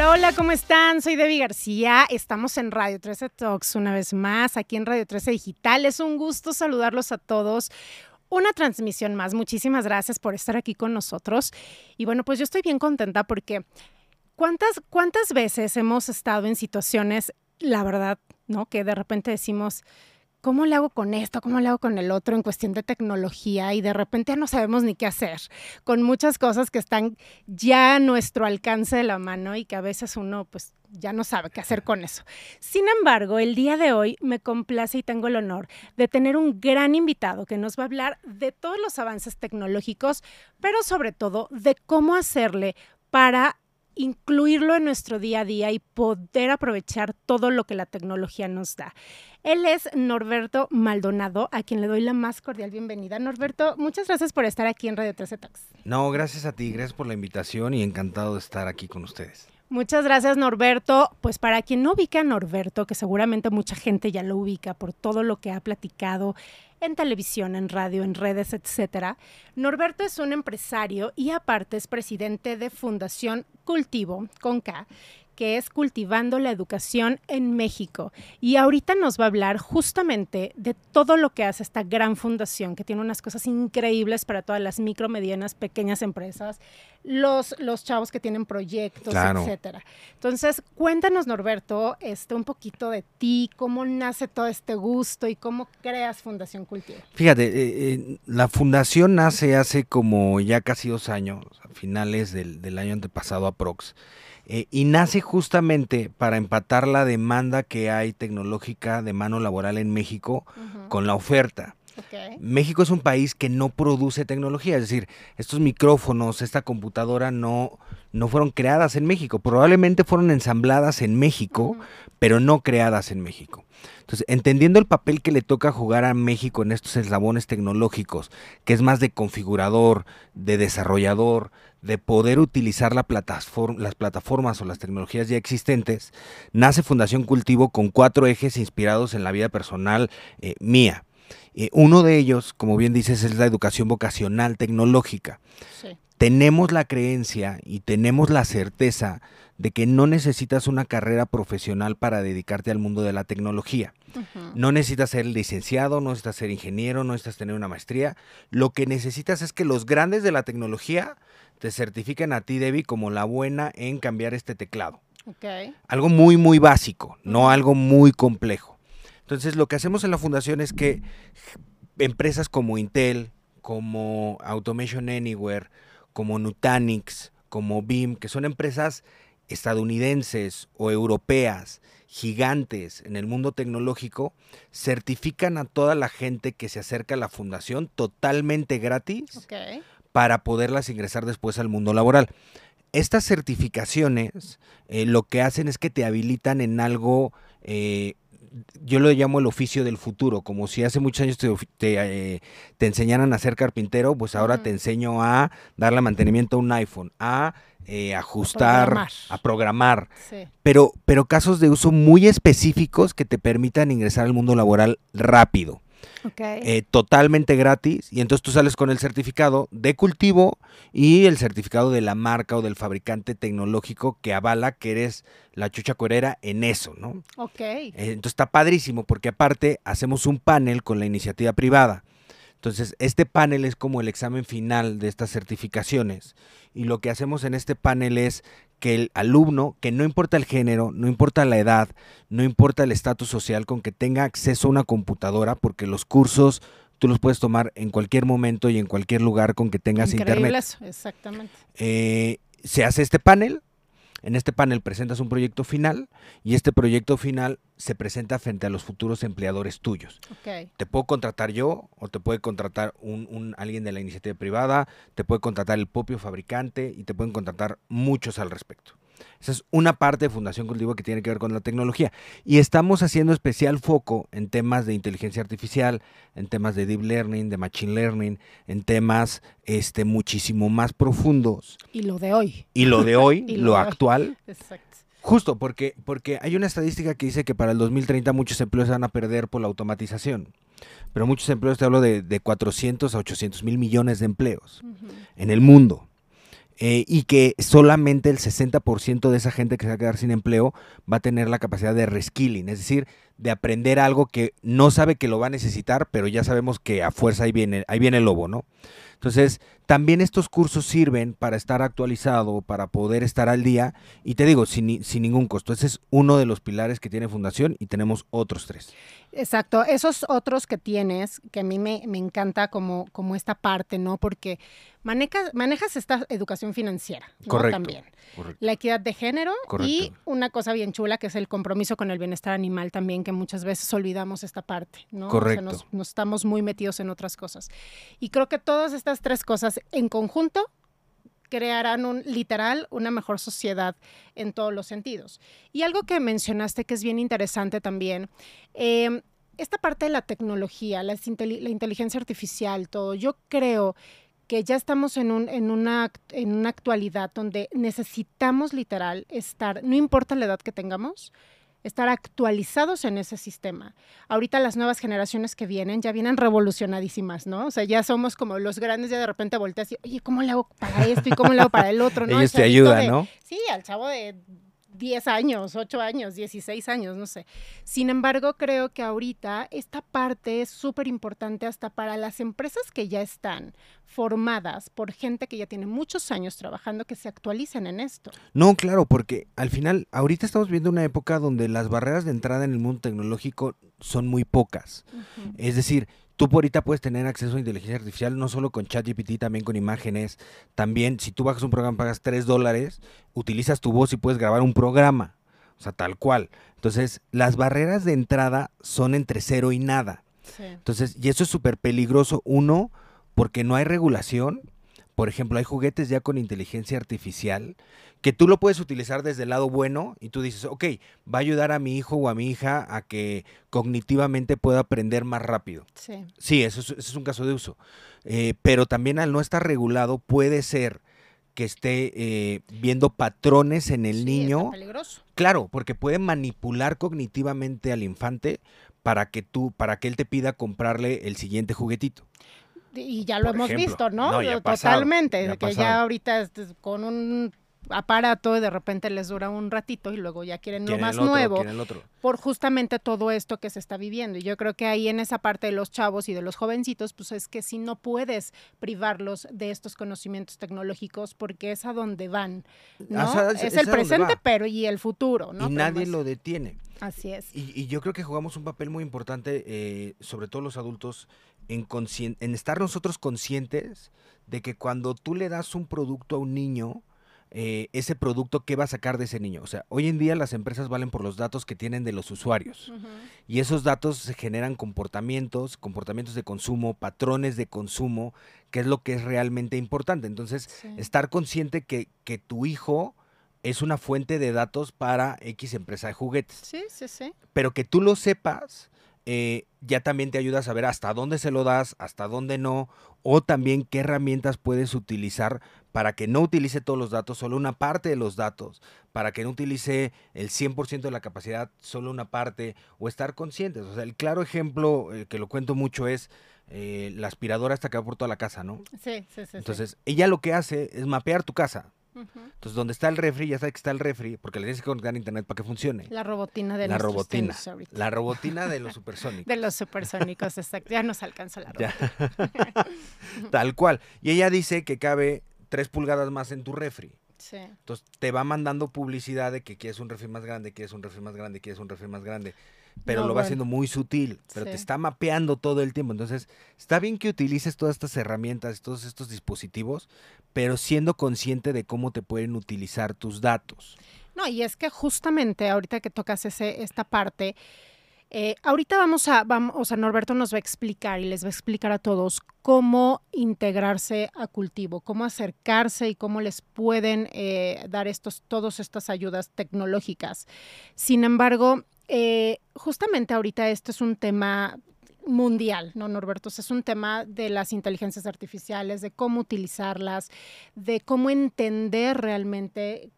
Hola, hola, ¿cómo están? Soy Debbie García. Estamos en Radio 13 Talks una vez más, aquí en Radio 13 Digital. Es un gusto saludarlos a todos. Una transmisión más. Muchísimas gracias por estar aquí con nosotros. Y bueno, pues yo estoy bien contenta porque ¿cuántas, cuántas veces hemos estado en situaciones, la verdad, ¿no? Que de repente decimos, ¿cómo le hago con esto? ¿Cómo le hago con el otro en cuestión de tecnología? Y de repente ya no sabemos ni qué hacer, con muchas cosas que están ya a nuestro alcance de la mano y que a veces uno pues ya no sabe qué hacer con eso. Sin embargo, el día de hoy me complace y tengo el honor de tener un gran invitado que nos va a hablar de todos los avances tecnológicos, pero sobre todo de cómo hacerle para incluirlo en nuestro día a día y poder aprovechar todo lo que la tecnología nos da. Él es Norberto Maldonado, a quien le doy la más cordial bienvenida. Norberto, muchas gracias por estar aquí en Radio 13 Talks. No, gracias a ti, gracias por la invitación y encantado de estar aquí con ustedes. Muchas gracias, Norberto. Pues para quien no ubica a Norberto, que seguramente mucha gente ya lo ubica por todo lo que ha platicado en televisión, en radio, en redes, etcétera. Norberto es un empresario y aparte es presidente de Fundación Cultivo, con K, que es Cultivando la Educación en México. Y ahorita nos va a hablar justamente de todo lo que hace esta gran fundación, que tiene unas cosas increíbles para todas las micro, medianas, pequeñas empresas, los, los chavos que tienen proyectos, etcétera. Entonces, cuéntanos, Norberto, este, un poquito de ti, cómo nace todo este gusto y cómo creas Fundación Cultivo. Fíjate, eh, eh, la fundación nace hace como ya casi dos años, a finales del, del año antepasado aprox. Eh, y nace justamente para empatar la demanda que hay tecnológica de mano laboral en México con la oferta. México es un país que no produce tecnología, es decir, estos micrófonos, esta computadora no, no fueron creadas en México, probablemente fueron ensambladas en México, pero no creadas en México. Entonces, entendiendo el papel que le toca jugar a México en estos eslabones tecnológicos, que es más de configurador, de desarrollador, de poder utilizar la plataforma, las plataformas o las tecnologías ya existentes, nace Fundación Cultivo con cuatro ejes inspirados en la vida personal eh, mía. Eh, uno de ellos, como bien dices, es la educación vocacional tecnológica. Tenemos la creencia y tenemos la certeza de que no necesitas una carrera profesional para dedicarte al mundo de la tecnología. No necesitas ser licenciado, no necesitas ser ingeniero, no necesitas tener una maestría. Lo que necesitas es que los grandes de la tecnología te certifiquen a ti, Debbie, como la buena en cambiar este teclado. Algo muy, muy básico, no algo muy complejo. Entonces, lo que hacemos en la fundación es que empresas como Intel, como Automation Anywhere, como Nutanix, como BIM, que son empresas estadounidenses o europeas, gigantes en el mundo tecnológico, certifican a toda la gente que se acerca a la fundación totalmente gratis para poderlas ingresar después al mundo laboral. Estas certificaciones eh, lo que hacen es que te habilitan en algo, eh, yo lo llamo el oficio del futuro, como si hace muchos años te, te, eh, enseñaran a ser carpintero, pues ahora te enseño a darle mantenimiento a un iPhone, a ajustar, a programar, pero, pero casos de uso muy específicos que te permitan ingresar al mundo laboral rápido. Eh, totalmente gratis y entonces tú sales con el certificado de cultivo y el certificado de la marca o del fabricante tecnológico que avala que eres la chucha cuerera en eso, ¿no? Ok. Eh, entonces está padrísimo porque aparte hacemos un panel con la iniciativa privada. Entonces, este panel es como el examen final de estas certificaciones. Y lo que hacemos en este panel es que el alumno, que no importa el género, no importa la edad, no importa el estatus social, con que tenga acceso a una computadora, porque los cursos tú los puedes tomar en cualquier momento y en cualquier lugar con que tengas internet. Eso, exactamente. Eh, se hace este panel, en este panel presentas un proyecto final y este proyecto final se presenta frente a los futuros empleadores tuyos. Te puedo contratar yo o te puede contratar un, alguien de la iniciativa privada, te puede contratar el propio fabricante y te pueden contratar muchos al respecto. Esa es una parte de Fundación Cultivo que tiene que ver con la tecnología. Y estamos haciendo especial foco en temas de inteligencia artificial, en temas de deep learning, de machine learning, en temas este, muchísimo más profundos. Y lo de hoy. Y lo de hoy, lo, actual. Exacto. Justo, porque, porque hay una estadística que dice que para el 2030 muchos empleos se van a perder por la automatización. Pero muchos empleos, te hablo de, de 400 a 800 mil millones de empleos en el mundo. Eh, y que solamente el 60% de esa gente que se va a quedar sin empleo va a tener la capacidad de reskilling, es decir, de aprender algo que no sabe que lo va a necesitar, pero ya sabemos que a fuerza ahí viene, ahí viene el lobo, ¿no? Entonces, también estos cursos sirven para estar actualizado, para poder estar al día, y te digo, sin, sin ningún costo. Ese es uno de los pilares que tiene Fundación y tenemos otros tres. Exacto, esos otros que tienes, que a mí me, encanta como, como esta parte, ¿no? Porque manejas, manejas esta educación financiera, ¿no? Correcto, También. La equidad de género y una cosa bien chula que es el compromiso con el bienestar animal también, que muchas veces olvidamos esta parte, ¿no? Correcto. nos, nos estamos muy metidos en otras cosas. Y creo que todas estas tres cosas en conjunto crearán un literal una mejor sociedad en todos los sentidos. Y algo que mencionaste que es bien interesante también, em, esta parte de la tecnología, la, inteligencia artificial, todo, yo creo que ya estamos en, un, en, una, en una actualidad donde necesitamos literal estar, no importa la edad que tengamos, estar actualizados en ese sistema. Ahorita las nuevas generaciones que vienen ya vienen revolucionadísimas, ¿no? O sea, ya somos como los grandes, ya de repente volteas y, oye, ¿cómo le hago para esto y cómo le hago para el otro? ¿no? Ellos te ayudan, ¿no? Sí, al chavo de 10 años, 8 años, 16 años, no sé. Sin embargo, creo que ahorita esta parte es súper importante hasta para las empresas que ya están formadas por gente que ya tiene muchos años trabajando, que se actualicen en esto. No, claro, porque al final, ahorita estamos viendo una época donde las barreras de entrada en el mundo tecnológico son muy pocas. Es decir, Tú por ahorita puedes tener acceso a inteligencia artificial no solo con ChatGPT, también con imágenes. También, si tú bajas un programa, pagas 3 dólares, utilizas tu voz y puedes grabar un programa. O sea, tal cual. Entonces, las barreras de entrada son entre cero y nada. Entonces, y eso es súper peligroso. Uno, porque no hay regulación. Por ejemplo, hay juguetes ya con inteligencia artificial que tú lo puedes utilizar desde el lado bueno y tú dices, ok, va a ayudar a mi hijo o a mi hija a que cognitivamente pueda aprender más rápido. Sí, sí eso, es, un caso de uso. Eh, pero también al no estar regulado puede ser que esté eh, viendo patrones en el sí, niño. peligroso. Claro, porque puede manipular cognitivamente al infante para que tú, para que él te pida comprarle el siguiente juguetito. Y ya lo hemos visto, ¿no? no Totalmente, que ya ahorita con un aparato y de repente les dura un ratito y luego ya quieren lo más nuevo por justamente todo esto que se está viviendo. Y yo creo que ahí en esa parte de los chavos y de los jovencitos, pues es que si no puedes privarlos de estos conocimientos tecnológicos porque es a donde van, ¿no? es, el presente, pero y el futuro, ¿no? Y nadie lo detiene. Así es. Y, yo creo que jugamos un papel muy importante, eh, sobre todo los adultos, en, en estar nosotros conscientes de que cuando tú le das un producto a un niño, eh, ese producto que va a sacar de ese niño. O sea, hoy en día las empresas valen por los datos que tienen de los usuarios. Y esos datos se generan comportamientos, comportamientos de consumo, patrones de consumo, que es lo que es realmente importante. Entonces, estar consciente que, que tu hijo es una fuente de datos para X empresa de juguetes. Sí, sí, sí. Pero que tú lo sepas eh, ya también te ayuda a saber hasta dónde se lo das, hasta dónde no, o también qué herramientas puedes utilizar para que no utilice todos los datos, solo una parte de los datos, para que no utilice el 100% de la capacidad, solo una parte, o estar conscientes. O sea, el claro ejemplo eh, que lo cuento mucho es eh, la aspiradora esta que va por toda la casa, ¿no? Sí, sí, sí. Entonces, ella lo que hace es mapear tu casa. Entonces, donde está el refri, ya sabes que está el refri, porque le tienes que conectar a internet para que funcione. La robotina de la robotina. La robotina de los supersónicos. de los supersónicos, exacto. Ya nos alcanza la robotina. Tal cual. Y ella dice que cabe tres pulgadas más en tu refri. Sí. Entonces te va mandando publicidad de que quieres un refri más grande, quieres un refri más grande, quieres un refri más grande pero lo va haciendo muy sutil, pero te está mapeando todo el tiempo. Entonces, está bien que utilices todas estas herramientas, todos estos dispositivos, pero siendo consciente de cómo te pueden utilizar tus datos. No, y es que justamente ahorita que tocas ese, esta parte, eh, ahorita vamos a, vamos, o sea, Norberto nos va a explicar y les va a explicar a todos cómo integrarse a cultivo, cómo acercarse y cómo les pueden eh, dar estos, todas estas ayudas tecnológicas. Sin embargo, eh, justamente ahorita esto es un tema mundial, ¿no, Norberto? es un tema de las inteligencias artificiales, de cómo utilizarlas, de cómo entender realmente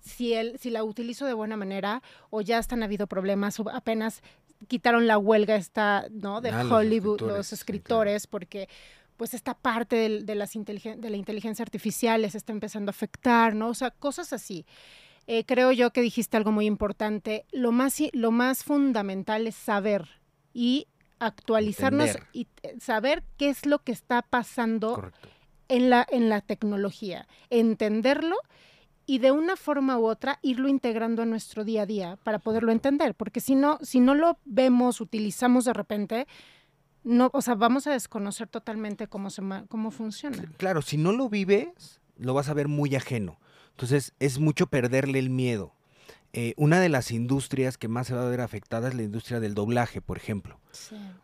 si, si la utilizo de buena manera o ya están habido problemas o apenas quitaron la huelga esta, ¿no? De ah, Hollywood, los escritores, porque pues esta parte del- de, las de la inteligencia artificial les está empezando a afectar, ¿no? O sea, cosas así. Eh, creo yo que dijiste algo muy importante. Lo más, lo más fundamental es saber y actualizarnos Entender. y eh, saber qué es lo que está pasando Correcto. en la, en la tecnología, entenderlo y de una forma u otra irlo integrando a nuestro día a día para poderlo entender, porque si no, si no lo vemos, utilizamos de repente, no, o sea, vamos a desconocer totalmente cómo se cómo funciona. Claro, si no lo vives, lo vas a ver muy ajeno. Entonces, es mucho perderle el miedo. Eh, una de las industrias que más se va a ver afectada es la industria del doblaje, por ejemplo.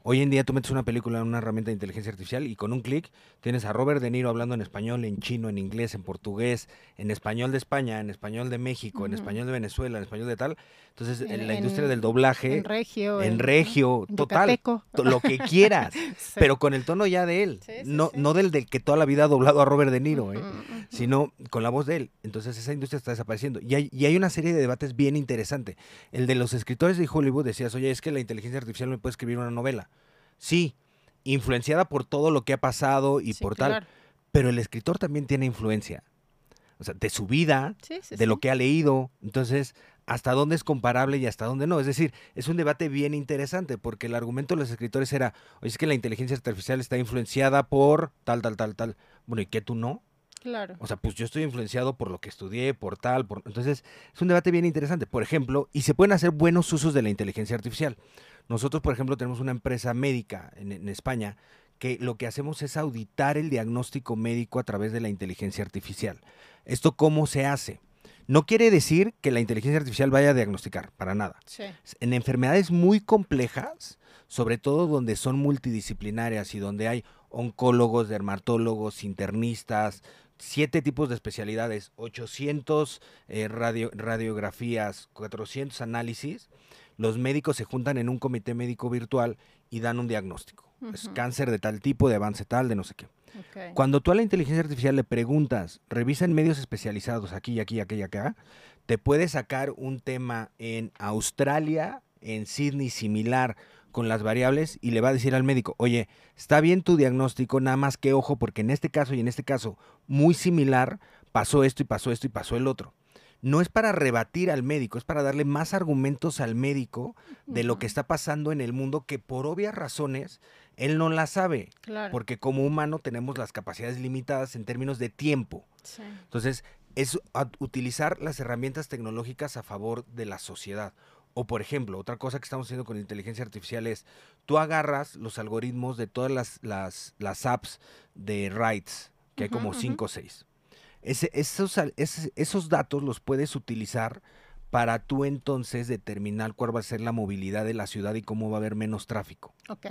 Hoy en día tú metes una película en una herramienta de inteligencia artificial y con un clic tienes a Robert De Niro hablando en español, en chino, en inglés, en portugués, en español de España, en español de México, en español de Venezuela, en español de tal. Entonces, en, En- la industria en- del doblaje, En regio. en regio, en total, lo que quieras, Sí. pero con el tono ya de él, Sí, no, no del, del que toda la vida ha doblado a Robert De Niro, ¿eh? Sino con la voz de él. Entonces esa industria está desapareciendo. Y hay, y hay una serie de debates bien interesantes. El de los escritores de Hollywood decías, oye, es que la inteligencia artificial me puede escribir una novela. Sí, influenciada por todo lo que ha pasado y Sí, por tal. Pero el escritor también tiene influencia. O sea, de su vida, Sí, sí, de lo que ha leído. Entonces, ¿hasta dónde es comparable y hasta dónde no? Es decir, es un debate bien interesante porque el argumento de los escritores era, oye, es que la inteligencia artificial está influenciada por tal, tal, tal, tal. Bueno, ¿y qué tú no? Claro. O sea, pues yo estoy influenciado por lo que estudié, por tal, por... Entonces, es un debate bien interesante. Por ejemplo, y se pueden hacer buenos usos de la inteligencia artificial. Nosotros, por ejemplo, tenemos una empresa médica en, en España que lo que hacemos es auditar el diagnóstico médico a través de la inteligencia artificial. ¿Esto cómo se hace? No quiere decir que la inteligencia artificial vaya a diagnosticar, para nada. Sí. En enfermedades muy complejas, sobre todo donde son multidisciplinarias y donde hay oncólogos, dermatólogos, internistas, siete tipos de especialidades, 800 eh, radio- radiografías, 400 análisis, los médicos se juntan en un comité médico virtual y dan un diagnóstico. Es cáncer de tal tipo, de avance tal, de no sé qué. Cuando tú a la inteligencia artificial le preguntas, revisa en medios especializados aquí, aquí, aquí, acá, te puede sacar un tema en Australia, en Sydney similar con las variables y le va a decir al médico, oye, está bien tu diagnóstico, nada más que ojo, porque en este caso y en este caso muy similar, pasó esto y pasó esto y pasó el otro. No es para rebatir al médico, es para darle más argumentos al médico de lo que está pasando en el mundo que por obvias razones él no la sabe Claro. porque como humano tenemos las capacidades limitadas en términos de tiempo. Sí. Entonces, es utilizar las herramientas tecnológicas a favor de la sociedad. O, por ejemplo, otra cosa que estamos haciendo con inteligencia artificial es, tú agarras los algoritmos de todas las, las, las apps de rights, que hay como ujú. cinco o seis. Ese- esos, al- ese- esos datos los puedes utilizar para tú entonces determinar cuál va a ser la movilidad de la ciudad y cómo va a haber menos tráfico. Ok.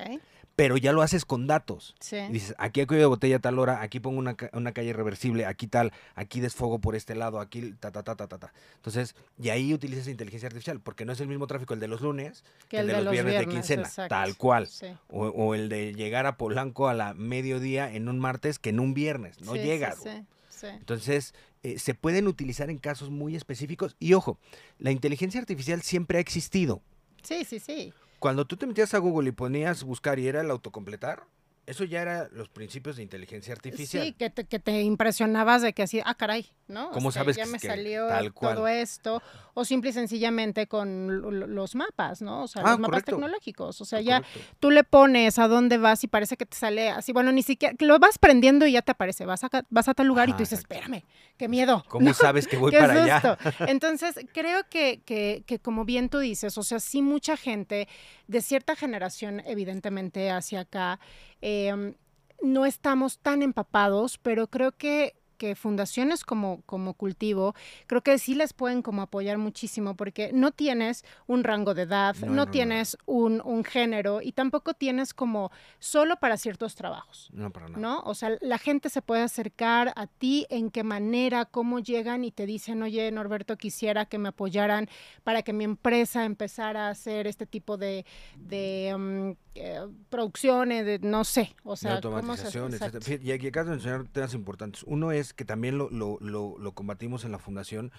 Pero ya lo haces con datos. Sí. Y dices, aquí hay de botella a tal hora, aquí pongo una, una calle reversible, aquí tal, aquí desfogo por este lado, aquí ta, ta, ta, ta, ta, ta. Entonces, y ahí utilizas inteligencia artificial, porque no es el mismo tráfico el de los lunes que el de, los, viernes, de quincena, exacto. tal cual. Sí. O, o el de llegar a Polanco a la mediodía en un martes que en un viernes, no Sí, llega. Sí, sí. Entonces, eh, se pueden utilizar en casos muy específicos. Y ojo, la inteligencia artificial siempre ha existido. Sí, sí, sí. Cuando tú te metías a Google y ponías buscar y era el autocompletar, eso ya era los principios de inteligencia artificial. Sí, que te, que te impresionabas de que así, ah, caray, ¿no? ¿Cómo sabes ya que- me salió tal cual? todo esto? O simple y sencillamente con lo- lo- los mapas, ¿no? O sea, Ah, los mapas correcto. tecnológicos. O sea, ya Correcto. tú le pones a dónde vas y parece que te sale así, bueno, ni siquiera, lo vas prendiendo y ya te aparece, vas a, ca- vas a tal lugar y tú dices, exacto. espérame, qué miedo. ¿Cómo ¿no? sabes que voy Qué para allá? Entonces, creo que, que, que como bien tú dices, o sea, sí mucha gente de cierta generación, evidentemente hacia acá, eh, no estamos tan empapados, pero creo que que fundaciones como, como Cultivo, creo que sí les pueden como apoyar muchísimo porque no tienes un rango de edad, No, no, no, no. tienes Un, un género y tampoco tienes como solo para ciertos trabajos. No, para nada. ¿no? O sea, la gente se puede acercar a ti, en qué manera, cómo llegan y te dicen, oye, Norberto, quisiera que me apoyaran para que mi empresa empezara a hacer este tipo de, de mm, eh, producciones, de no sé, o sea, se automatización, etcétera. Fíjate, Y aquí acabas de mencionar temas importantes. Uno es que también lo, lo, lo, lo combatimos en la fundación,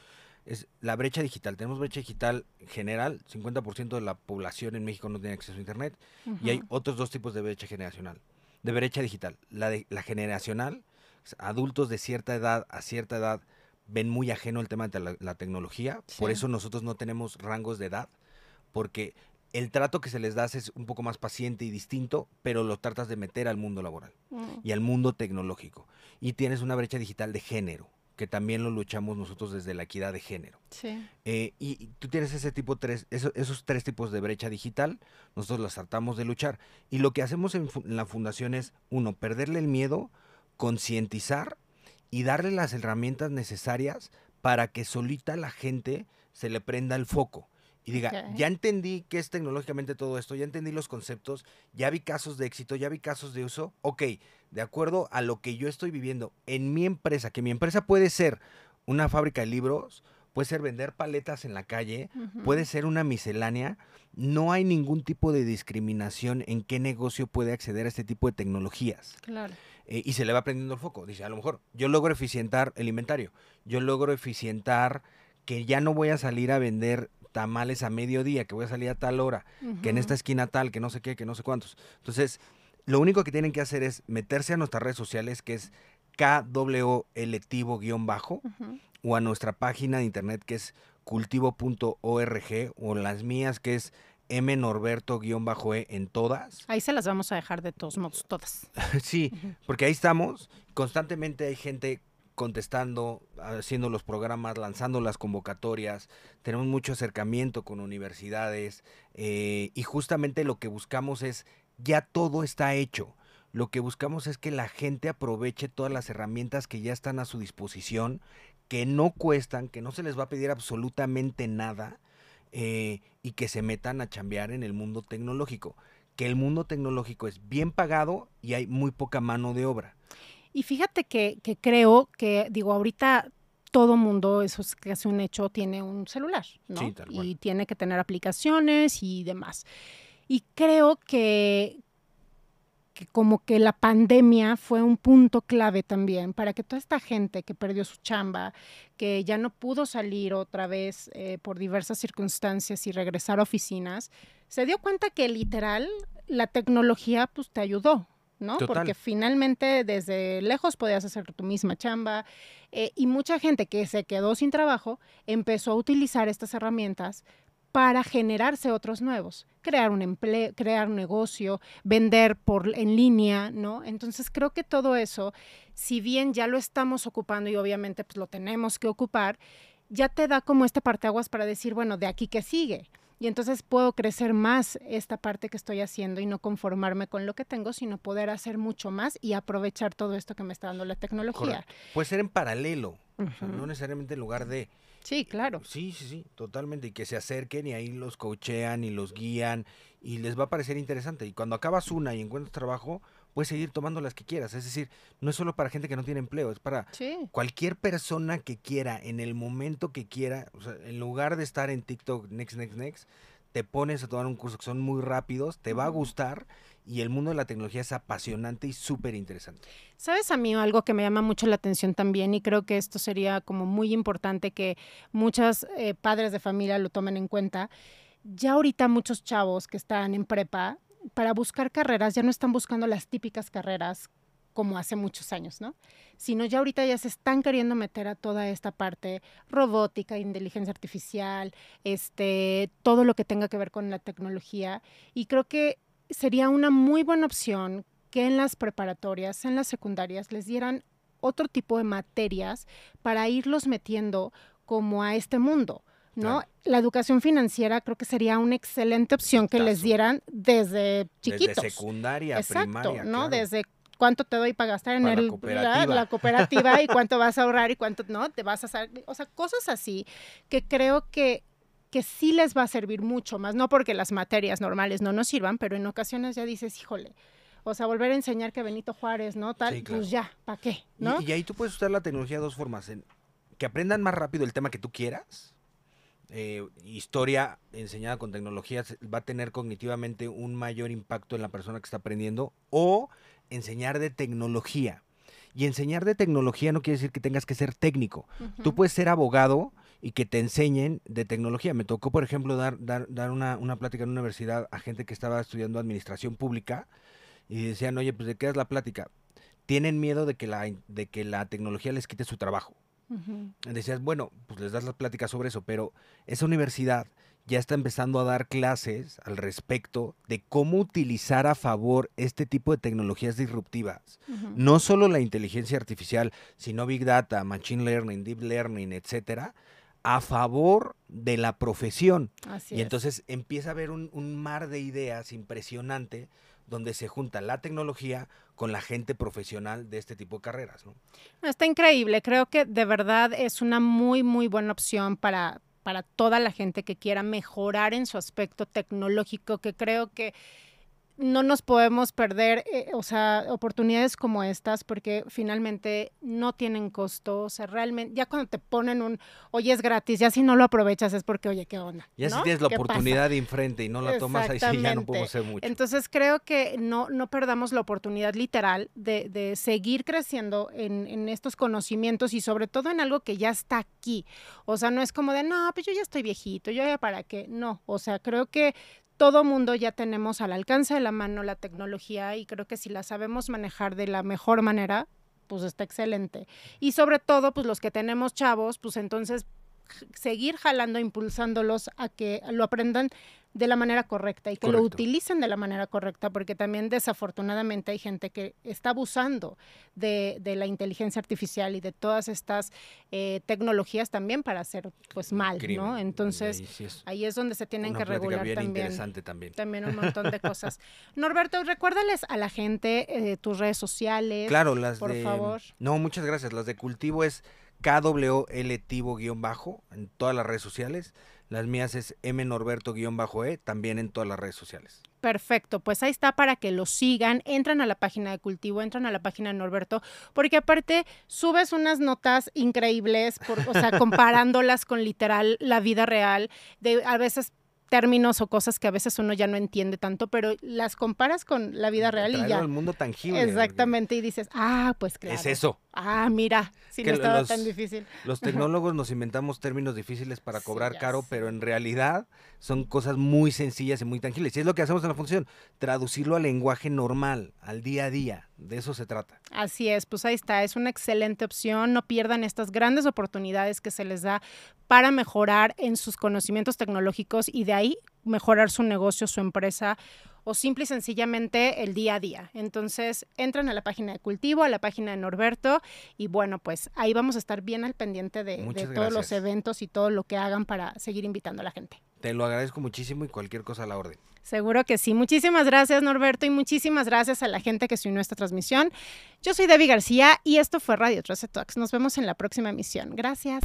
es la brecha digital. Tenemos brecha digital general, 50% de la población en México no tiene acceso a Internet, y hay otros dos tipos de brecha generacional. de brecha digital. La, de, la generacional, adultos de cierta edad a cierta edad ven muy ajeno el tema de la, la tecnología, por eso nosotros no tenemos rangos de edad, porque el trato que se les da es un poco más paciente y distinto, pero lo tratas de meter al mundo laboral mm. y al mundo tecnológico. Y tienes una brecha digital de género, que también lo luchamos nosotros desde la equidad de género. Sí. Eh, y, tú tienes ese tipo tres, esos, tres tipos de brecha digital, nosotros los tratamos de luchar. Y lo que hacemos en, en la fundación es, uno, perderle el miedo, concientizar y darle las herramientas necesarias para que solita la gente se le prenda el foco y diga, ya entendí qué es tecnológicamente todo esto, ya entendí los conceptos, ya vi casos de éxito, ya vi casos de uso, ok, de acuerdo a lo que yo estoy viviendo en mi empresa, que mi empresa puede ser una fábrica de libros, puede ser vender paletas en la calle, puede ser una miscelánea, no hay ningún tipo de discriminación en qué negocio puede acceder a este tipo de tecnologías. Claro. Eh, y se le va prendiendo el foco. Dice, a lo mejor yo logro eficientar el inventario, yo logro eficientar que ya no voy a salir a vender tamales a mediodía, que voy a salir a tal hora, que en esta esquina tal, que no sé qué, que no sé cuántos. Entonces, lo único que tienen que hacer es meterse a nuestras redes sociales, que es KWLectivo-bajo, o a nuestra página de internet, que es cultivo.org, o las mías, que es mnorberto-e en todas. Ahí se las vamos a dejar de todos modos, todas. sí, porque ahí estamos. Constantemente hay gente contestando, haciendo los programas, lanzando las convocatorias, tenemos mucho acercamiento con universidades eh, y justamente lo que buscamos es, ya todo está hecho. Lo que buscamos es que la gente aproveche todas las herramientas que ya están a su disposición, que no cuestan, que no se les va a pedir absolutamente nada eh, y que se metan a chambear en el mundo tecnológico. Que el mundo tecnológico es bien pagado y hay muy poca mano de obra. Y fíjate que, creo que, digo, ahorita todo mundo, eso es casi un hecho, tiene un celular, ¿no? Sí, tal Y tiene que tener aplicaciones y demás. Y creo que, que como que la pandemia fue un punto clave también para que toda esta gente que perdió su chamba, que ya no pudo salir otra vez eh, por diversas circunstancias y regresar a oficinas, se dio cuenta que literal la tecnología pues te ayudó, ¿no? Porque finalmente desde lejos podías hacer tu misma chamba eh, y mucha gente que se quedó sin trabajo empezó a utilizar estas herramientas para generarse otros nuevos, crear un empleo, crear un negocio, vender por en línea, ¿no? Entonces creo que todo eso, si bien ya lo estamos ocupando y obviamente pues lo tenemos que ocupar, ya te da como este parteaguas para decir, bueno, de aquí que sigue. Y entonces puedo crecer más esta parte que estoy haciendo y no conformarme con lo que tengo, sino poder hacer mucho más y aprovechar todo esto que me está dando la tecnología. Puede ser en paralelo, no necesariamente en lugar de... Sí, claro. Sí, sí, sí, totalmente. Y que se acerquen y ahí los coachean y los guían y les va a parecer interesante. Y cuando acabas una y encuentras trabajo, puedes seguir tomando las que quieras. Es decir, no es solo para gente que no tiene empleo, es para cualquier persona que quiera, en el momento que quiera. O sea, en lugar de estar en TikTok, next, next, next, te pones a tomar un curso que son muy rápidos, te va a gustar y el mundo de la tecnología es apasionante y súper interesante. ¿Sabes a mí algo que me llama mucho la atención también y creo que esto sería como muy importante que muchos eh, padres de familia lo tomen en cuenta? Ya ahorita muchos chavos que están en prepa para buscar carreras ya no están buscando las típicas carreras como hace muchos años, ¿no? Sino ya ahorita ya se están queriendo meter a toda esta parte robótica, inteligencia artificial, este, todo lo que tenga que ver con la tecnología. Y creo que sería una muy buena opción que en las preparatorias, en las secundarias, les dieran otro tipo de materias para irlos metiendo como a este mundo. ¿No? La educación financiera creo que sería una excelente opción que les dieran desde chiquitos. Desde secundaria, Exacto, ¿no? Desde cuánto te doy para gastar en el, la, cooperativa. y cuánto vas a ahorrar y cuánto no te vas a hacer, o sea, cosas así que creo que que sí les va a servir mucho más, no porque las materias normales no nos sirvan, pero en ocasiones ya dices, híjole, o sea, volver a enseñar que Benito Juárez, ¿no? Tal, pues ya, ¿para qué? ¿no? Y, y, ahí tú puedes usar la tecnología de dos formas, en que aprendan más rápido el tema que tú quieras, eh, historia enseñada con tecnología va a tener cognitivamente un mayor impacto en la persona que está aprendiendo o enseñar de tecnología. Y enseñar de tecnología no quiere decir que tengas que ser técnico. Tú puedes ser abogado y que te enseñen de tecnología. Me tocó, por ejemplo, dar, dar, dar una, una, plática en una universidad a gente que estaba estudiando administración pública y decían, oye, pues de qué es la plática. Tienen miedo de que la, de que la tecnología les quite su trabajo. Decías, bueno, pues les das las pláticas sobre eso, pero esa universidad ya está empezando a dar clases al respecto de cómo utilizar a favor este tipo de tecnologías disruptivas. No solo la inteligencia artificial, sino Big Data, Machine Learning, Deep Learning, etcétera, a favor de la profesión. y entonces empieza a haber un, un mar de ideas impresionante donde se junta la tecnología con la gente profesional de este tipo de carreras. ¿no? Está increíble, creo que de verdad es una muy, muy buena opción para, para toda la gente que quiera mejorar en su aspecto tecnológico, que creo que no nos podemos perder, eh, o sea, oportunidades como estas porque finalmente no tienen costo, o sea, realmente, ya cuando te ponen un, oye, es gratis, ya si no lo aprovechas es porque, oye, ¿qué onda? Ya si tienes la oportunidad de enfrente y no la tomas, ahí sí ya no podemos hacer mucho. Entonces creo que no, no perdamos la oportunidad literal de, de seguir creciendo en, en estos conocimientos y sobre todo en algo que ya está aquí. O sea, no es como de, no, pues yo ya estoy viejito, yo ya para qué, no, o sea, creo que todo mundo ya tenemos al alcance de la mano la tecnología y creo que si la sabemos manejar de la mejor manera, pues está excelente. Y sobre todo, pues los que tenemos chavos, pues entonces seguir jalando, impulsándolos a que lo aprendan de la manera correcta y que lo utilicen de la manera correcta, porque también desafortunadamente hay gente que está abusando de, la inteligencia artificial y de todas estas eh, tecnologías también para hacer pues mal, ¿no? Entonces ahí, es donde se tienen que regular también, también. También un montón de cosas. Norberto, recuérdales a la gente eh, tus redes sociales. Claro, las por favor. No, muchas gracias. Las de cultivo es KWLTivo-bajo en todas las redes sociales. Las mías es mnorberto-e, también en todas las redes sociales. Perfecto, pues ahí está para que lo sigan, entran a la página de cultivo, entran a la página de Norberto, porque aparte subes unas notas increíbles, por, o sea, comparándolas con literal la vida real, de a veces términos o cosas que a veces uno ya no entiende tanto, pero las comparas con la vida real y ya. el mundo tangible. Exactamente, y dices, ah, pues claro. Es eso. Ah, mira, si no estaba tan difícil. Los tecnólogos nos inventamos términos difíciles para cobrar caro, pero en realidad son cosas muy sencillas y muy tangibles. Y es lo que hacemos en la función, traducirlo al lenguaje normal, al día a día. De eso se trata. Así es, pues ahí está, es una excelente opción. No pierdan estas grandes oportunidades que se les da para mejorar en sus conocimientos tecnológicos y de ahí mejorar su negocio, su empresa o simple y sencillamente el día a día. Entonces, entran a la página de Cultivo, a la página de Norberto y bueno, pues ahí vamos a estar bien al pendiente de, todos los eventos y todo lo que hagan para seguir invitando a la gente. Te lo agradezco muchísimo y cualquier cosa a la orden. Seguro que sí. Muchísimas gracias, Norberto, y muchísimas gracias a la gente que se unió a esta transmisión. Yo soy Debbie García y esto fue Radio 13 Talks. Nos vemos en la próxima emisión. Gracias.